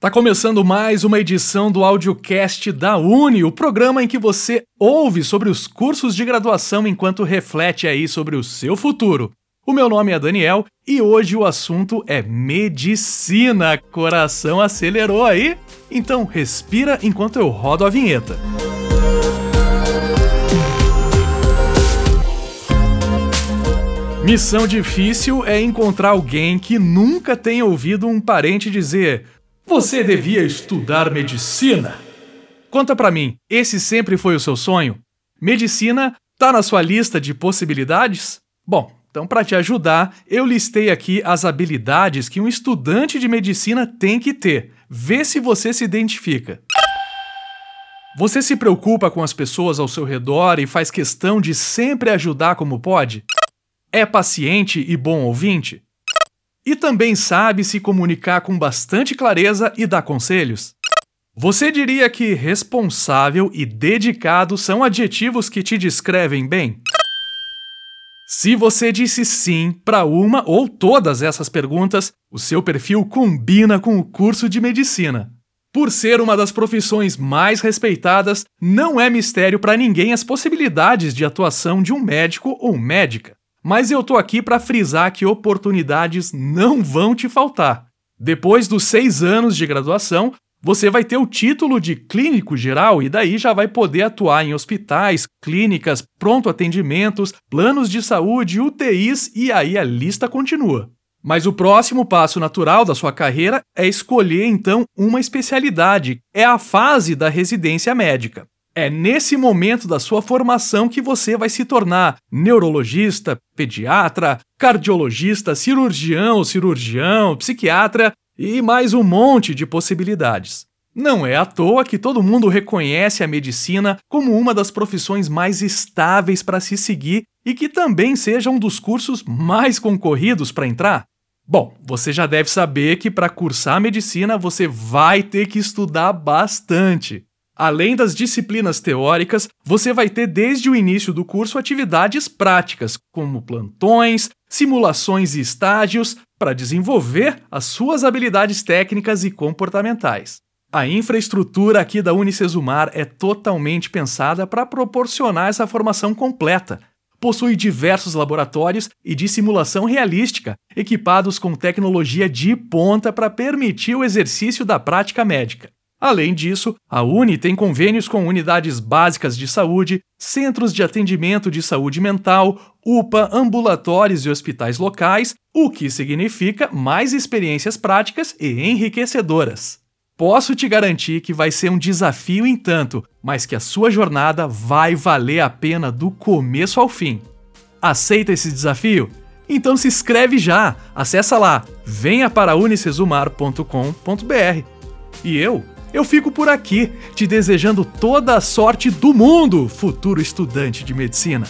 Tá começando mais uma edição do Audiocast da Uni, o programa em que você ouve sobre os cursos de graduação enquanto reflete aí sobre o seu futuro. O meu nome é Daniel e hoje o assunto é medicina. Coração acelerou aí? Então respira enquanto eu rodo a vinheta. Missão difícil é encontrar alguém que nunca tenha ouvido um parente dizer você devia estudar medicina. Conta pra mim, esse sempre foi o seu sonho? Medicina tá na sua lista de possibilidades? Bom, então para te ajudar, eu listei aqui as habilidades que um estudante de medicina tem que ter. Vê se você se identifica. Você se preocupa com as pessoas ao seu redor e faz questão de sempre ajudar como pode? É paciente e bom ouvinte? E também sabe se comunicar com bastante clareza e dar conselhos. Você diria que responsável e dedicado são adjetivos que te descrevem bem? Se você disse sim para uma ou todas essas perguntas, o seu perfil combina com o curso de medicina. Por ser uma das profissões mais respeitadas, não é mistério para ninguém as possibilidades de atuação de um médico ou médica. Mas eu tô aqui para frisar que oportunidades não vão te faltar. Depois dos seis anos de graduação, você vai ter o título de clínico geral e daí já vai poder atuar em hospitais, clínicas, pronto atendimentos, planos de saúde, UTIs e aí a lista continua. Mas o próximo passo natural da sua carreira é escolher então uma especialidade, é a fase da residência médica. É nesse momento da sua formação que você vai se tornar neurologista, pediatra, cardiologista, cirurgião, cirurgião, psiquiatra e mais um monte de possibilidades. Não é à toa que todo mundo reconhece a medicina como uma das profissões mais estáveis para se seguir e que também seja um dos cursos mais concorridos para entrar. Bom, você já deve saber que para cursar medicina você vai ter que estudar bastante. Além das disciplinas teóricas, você vai ter desde o início do curso atividades práticas, como plantões, simulações e estágios, para desenvolver as suas habilidades técnicas e comportamentais. A infraestrutura aqui da Unicesumar é totalmente pensada para proporcionar essa formação completa. Possui diversos laboratórios e de simulação realística, equipados com tecnologia de ponta para permitir o exercício da prática médica. Além disso, a Uni tem convênios com unidades básicas de saúde, centros de atendimento de saúde mental, UPA, ambulatórios e hospitais locais, o que significa mais experiências práticas e enriquecedoras. Posso te garantir que vai ser um desafio em tanto, mas que a sua jornada vai valer a pena do começo ao fim. Aceita esse desafio? Então se inscreve já, acessa lá, venha para unicesumar.com.br. E eu eu fico por aqui, te desejando toda a sorte do mundo, futuro estudante de medicina.